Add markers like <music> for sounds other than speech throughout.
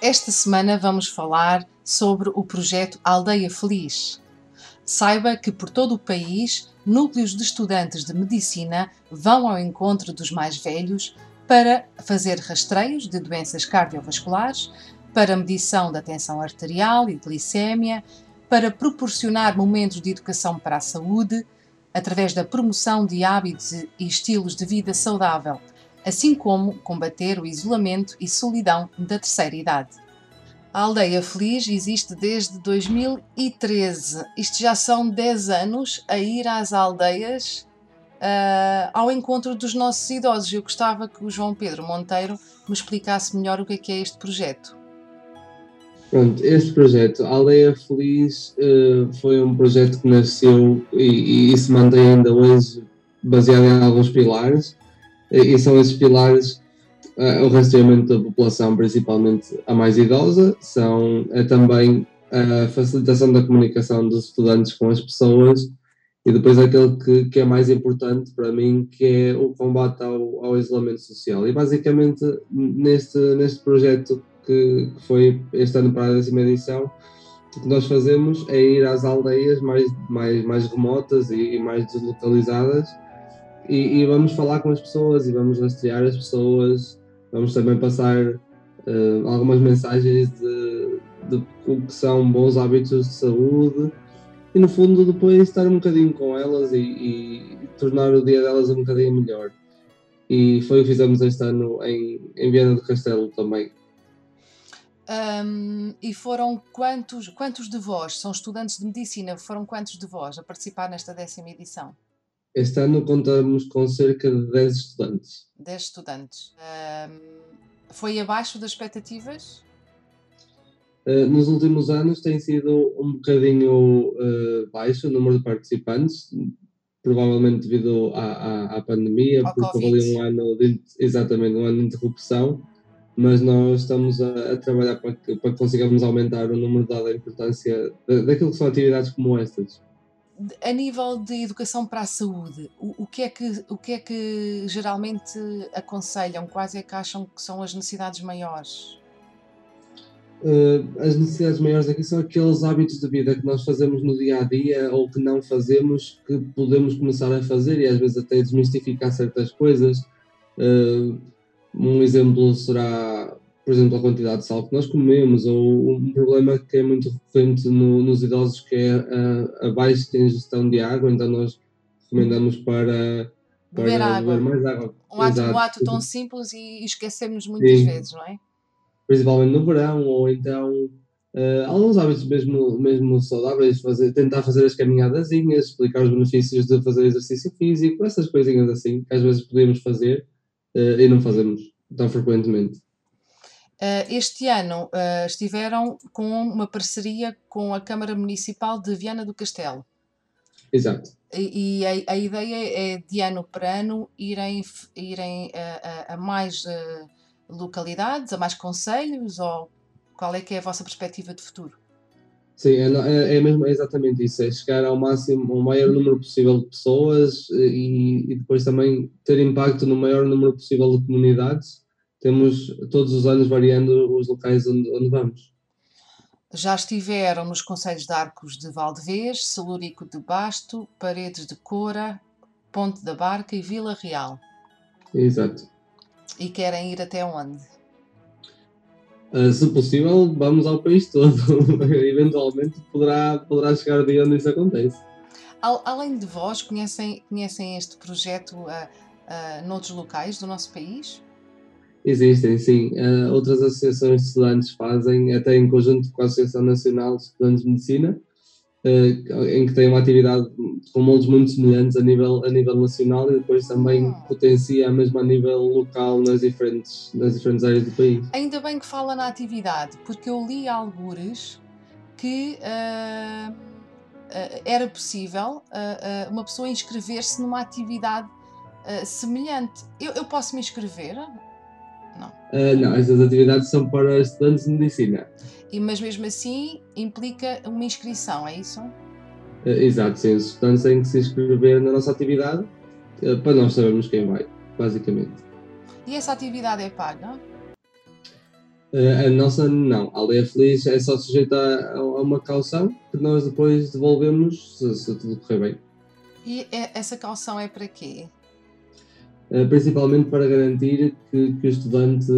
Esta semana vamos falar sobre o projeto Aldeia Feliz. Saiba que por todo o país, núcleos de estudantes de medicina vão ao encontro dos mais velhos para fazer rastreios de doenças cardiovasculares, para medição da tensão arterial e glicémia, para proporcionar momentos de educação para a saúde, através da promoção de hábitos e estilos de vida saudável assim como combater o isolamento e solidão da terceira idade. A Aldeia Feliz existe desde 2013. Isto já são 10 anos a ir às aldeias uh, ao encontro dos nossos idosos. Eu gostava que o João Pedro Monteiro me explicasse melhor o que é, que é este projeto. Pronto, este projeto, a Aldeia Feliz, uh, foi um projeto que nasceu e, e se mantém ainda hoje baseado em alguns pilares e são esses pilares uh, o rastreamento da população, principalmente a mais idosa, são é também a facilitação da comunicação dos estudantes com as pessoas e depois aquele que, que é mais importante para mim, que é o combate ao, ao isolamento social. E basicamente neste, neste projeto que, que foi este ano para a décima edição, o que nós fazemos é ir às aldeias mais, mais, mais remotas e, e mais deslocalizadas e, e, vamos falar com as pessoas e vamos rastrear as pessoas, vamos também passar uh, algumas mensagens de, de o que são bons hábitos de saúde e no fundo depois estar um bocadinho com elas e, e, tornar o dia delas um bocadinho melhor. E foi o que fizemos este ano em, em Viana do Castelo também. Um, e foram quantos, quantos de vós, são estudantes de medicina, foram quantos de vós a participar nesta décima edição? Este ano contamos com cerca de 10 estudantes. 10 estudantes. Um, foi abaixo das expectativas? Uh, nos últimos anos tem sido um bocadinho uh, baixo o número de participantes, provavelmente devido à, à, à pandemia, Ao porque houve ali um ano de, exatamente um ano de interrupção, mas nós estamos a, a trabalhar para que, para que consigamos aumentar o número dado a importância daquilo que são atividades como estas a nível de educação para a saúde, o, o, que é que, o que é que geralmente aconselham? Quais é que acham que são as necessidades maiores? Uh, as necessidades maiores aqui são aqueles hábitos de vida que nós fazemos no dia a dia ou que não fazemos, que podemos começar a fazer e às vezes até desmistificar certas coisas. Uh, um exemplo será por exemplo, a quantidade de sal que nós comemos, ou um problema que é muito recorrente no, nos idosos, que é a, a baixa ingestão de água, então nós recomendamos para, para beber, água. beber mais água. Um ato, um ato tão simples e esquecemos muitas Sim. vezes, não é? Principalmente no verão, ou então uh, alguns hábitos mesmo, mesmo saudáveis, fazer, tentar fazer as caminhadazinhas, explicar os benefícios de fazer exercício físico, essas coisinhas assim, que às vezes podemos fazer uh, e não fazemos tão frequentemente. Uh, este ano uh, estiveram com uma parceria com a Câmara Municipal de Viana do Castelo. Exato. E, e a, a, ideia é de ano para ano irem, irem a, a, a mais localidades, a mais conselhos, ou qual é que é a vossa perspectiva de futuro? Sim, é, é, é, mesmo, é exatamente isso, é chegar ao máximo, ao maior número possível de pessoas e, e depois também ter impacto no maior número possível de comunidades temos todos os anos variando os locais onde, onde vamos. Já estiveram nos Conselhos de Arcos de Valdevez, Celúrico de Basto, Paredes de Cora, Ponte da Barca e Vila Real. Exato. E querem ir até onde? Uh, se possível, vamos ao país todo. <laughs> Eventualmente poderá, poderá chegar o dia onde isso acontece. Além de vós, conhecem, conhecem este projeto uh, uh, noutros locais do nosso país? Existem, sim. Uh, outras associações de estudantes fazem, até em conjunto com a Associação Nacional de Estudantes de Medicina, em que tem uma atividade com moldes muito semelhantes a nível, a nível nacional e depois também hum. potencia a mesma a nível local nas diferentes, nas diferentes áreas do país. Ainda bem que fala na atividade, porque eu li algures que uh, uh, era possível uh, uma pessoa inscrever-se numa atividade semelhante. Eu, eu, posso me inscrever? Não. não, estas atividades são para estudantes de medicina. E, mas mesmo assim implica uma inscrição, é isso? exato, sim. Os estudantes têm que se inscrever na nossa atividade para nós sabermos quem vai, basicamente. E essa atividade é paga? Uh, a nossa não, a Aldeia Feliz é só sujeita a, a uma caução que nós depois devolvemos se, se tudo correr bem. E é, essa caução é para quê? Uh, principalmente para garantir que, que o estudante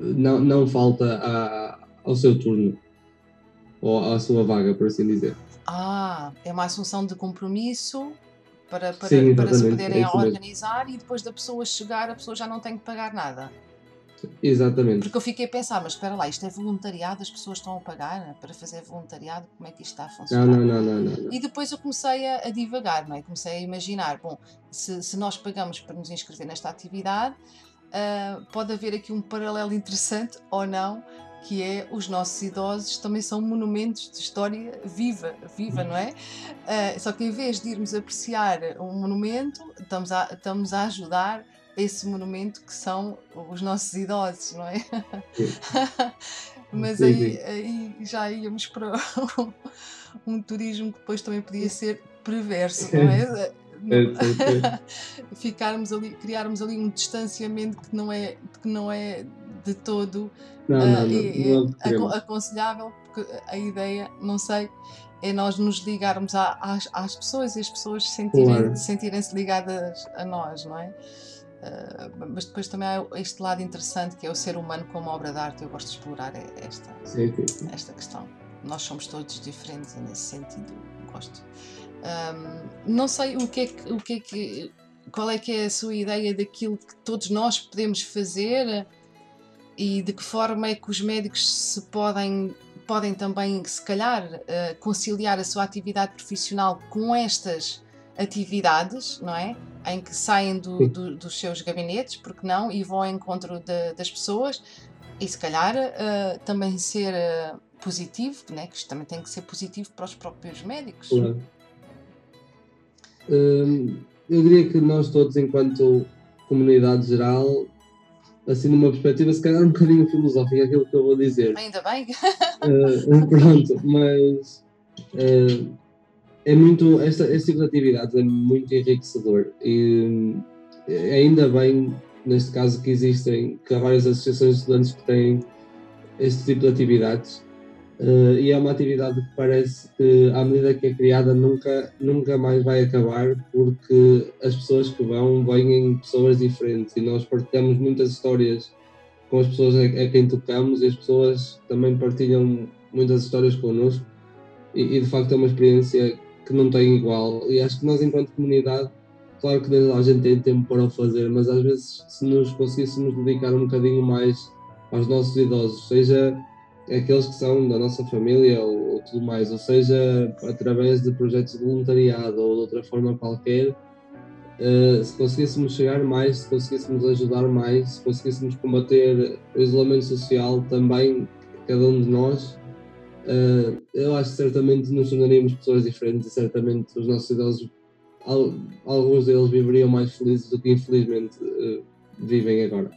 não, não falta ao seu turno ou à sua vaga, por assim dizer. Ah, é uma assunção de compromisso para, para, Sim, para se poderem é organizar mesmo. e depois da pessoa chegar, a pessoa já não tem que pagar nada. Exatamente. Porque eu fiquei a pensar, mas espera lá, isto é voluntariado, as pessoas estão a pagar né, para fazer voluntariado, como é que isto está a funcionar? Não, não, não, não, não. E depois eu comecei a, a divagar, não é? Comecei a imaginar, bom, se, se nós pagamos para nos inscrever nesta atividade, uh, pode haver aqui um paralelo interessante ou não, que é os nossos idosos também são monumentos de história viva, viva, não é? Uh, só que em vez de irmos apreciar um monumento, estamos a, estamos a ajudar esse monumento que são os nossos idosos, não é? <laughs> Mas aí, aí, já íamos para um, um, turismo que depois também podia ser perverso, não é? <laughs> <laughs> Ficarmos ali, criarmos ali um distanciamento que não é, que não é de todo não, uh, não, não, não aconselhável, porque a ideia, não sei, é nós nos ligarmos às, às pessoas e as pessoas claro. sentirem-se ligadas a nós, não é? Ah, mas depois também há este lado interessante que é o ser humano como obra de arte. Eu gosto de explorar esta, esta questão. Nós somos todos diferentes nesse sentido gosto. Um, não sei o que é que, o que, é que qual é que é a sua ideia daquilo que todos nós podemos fazer e de que forma é que os médicos se podem podem também se calhar uh, conciliar a sua atividade profissional com estas atividades, não é? Em que saem do, do, dos seus gabinetes, porque não, e vão ao encontro de, das pessoas e se calhar uh, também ser uh, positivo, né? que isto também tem que ser positivo para os próprios médicos. Claro. Hum, eu diria que nós todos, enquanto comunidade geral, assim numa perspectiva se calhar um bocadinho filosófica aquilo que eu vou dizer. Ainda bem. uh, <laughs> pronto, mas uh, é muito, esta, este tipo de atividades é muito enriquecedor e eh, ainda bem, neste caso, que existem, que há várias associações de estudantes que têm este tipo de atividades uh, e é uma atividade que parece que, à medida que é criada, nunca, nunca mais vai acabar porque as pessoas que vão vêm pessoas diferentes e nós partilhamos muitas histórias com as pessoas a, a quem tocamos e as pessoas também partilham muitas histórias connosco e, e de facto é uma experiência que não tem igual. E acho que nós, enquanto comunidade, claro que a gente tem tempo para o fazer, mas às vezes, se nos conseguíssemos dedicar um bocadinho mais aos nossos idosos, seja aqueles que são da nossa família ou, ou tudo mais, ou seja, através de projetos de voluntariado ou de outra forma qualquer, uh, se conseguíssemos chegar mais, se conseguíssemos ajudar mais, se conseguíssemos combater o isolamento social também, cada um de nós, Uh, eu acho que certamente nos tornaríamos pessoas diferentes e certamente os nossos idosos, alguns deles viveriam mais felizes do que infelizmente uh, vivem agora.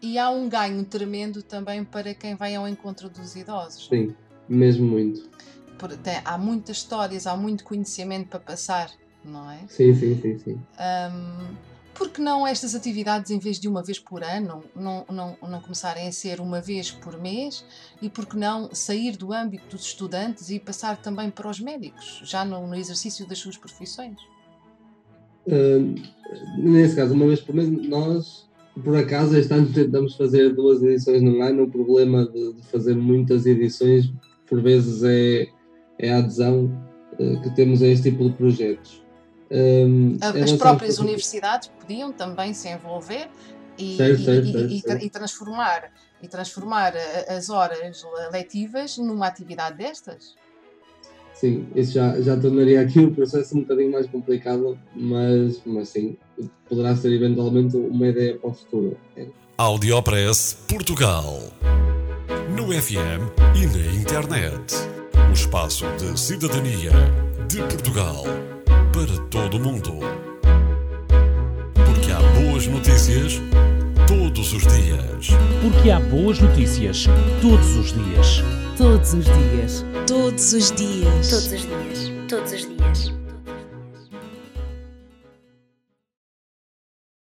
E há um ganho tremendo também para quem vai ao encontro dos idosos. Sim, mesmo muito. Por, tem, há muitas histórias, há muito conhecimento para passar, não é? Sim, sim, sim. sim. Um, por que não estas atividades, em vez de uma vez por ano, não, não, não começarem a ser uma vez por mês? E por que não sair do âmbito dos estudantes e passar também para os médicos, já no, no exercício das suas profissões? Uh, nesse caso, uma vez por mês, nós, por acaso, este ano tentamos fazer duas edições no ano. O problema de, de fazer muitas edições, por vezes, é, é a adesão uh, que temos a este tipo de projetos. Um, As próprias universidades podiam também se envolver e, certo, certo, e, certo, e, e, transformar, e transformar as horas letivas numa atividade destas? sim, isso já, já tornaria aqui o processo um bocadinho mais complicado, mas, mas sim, poderá ser eventualmente uma ideia para o futuro. Audiopress Portugal. No FM e na internet. O espaço de cidadania de Portugal para todo o mundo. Porque há boas notícias todos os dias. Porque há boas notícias todos os dias. Todos os dias. Todos os dias. Todos os dias. Todos os dias.